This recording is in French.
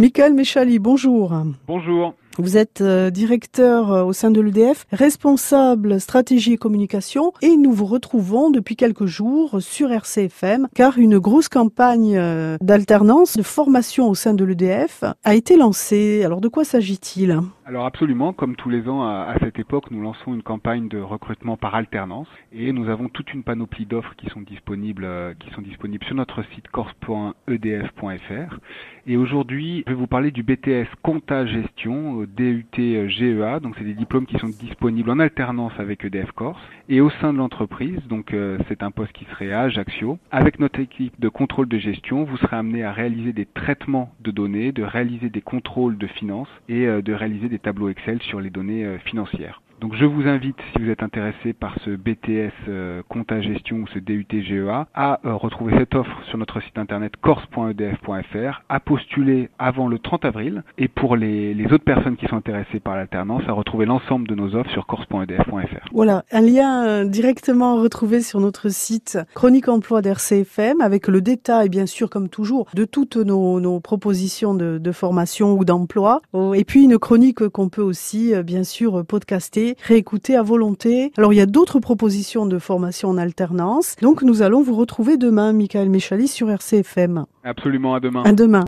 Michael Méchali, bonjour. Bonjour. Vous êtes euh, directeur euh, au sein de l'EDF, responsable stratégie et communication, et nous vous retrouvons depuis quelques jours sur RCFM, car une grosse campagne euh, d'alternance, de formation au sein de l'EDF a été lancée. Alors de quoi s'agit-il? Alors absolument, comme tous les ans à, cette époque, nous lançons une campagne de recrutement par alternance, et nous avons toute une panoplie d'offres qui sont disponibles, qui sont disponibles sur notre site corse.edf.fr. Et aujourd'hui, je vais vous parler du BTS Compta Gestion DUT GEA, donc c'est des diplômes qui sont disponibles en alternance avec EDF Corse et au sein de l'entreprise, donc euh, c'est un poste qui serait à Ajaccio. Avec notre équipe de contrôle de gestion, vous serez amené à réaliser des traitements de données, de réaliser des contrôles de finances et euh, de réaliser des tableaux Excel sur les données euh, financières. Donc je vous invite, si vous êtes intéressé par ce BTS euh, compta gestion ou ce DUT GEA, à euh, retrouver cette offre sur notre site internet corse.edf.fr, à postuler avant le 30 avril, et pour les, les autres personnes qui sont intéressées par l'alternance, à retrouver l'ensemble de nos offres sur corse.edf.fr. Voilà, un lien euh, directement retrouvé sur notre site Chronique Emploi d'RCFM, avec le détail, bien sûr, comme toujours, de toutes nos, nos propositions de, de formation ou d'emploi, oh, et puis une chronique qu'on peut aussi, bien sûr, podcaster réécouter à volonté. Alors il y a d'autres propositions de formation en alternance. Donc nous allons vous retrouver demain, Michael Méchali, sur RCFM. Absolument, à demain. À demain.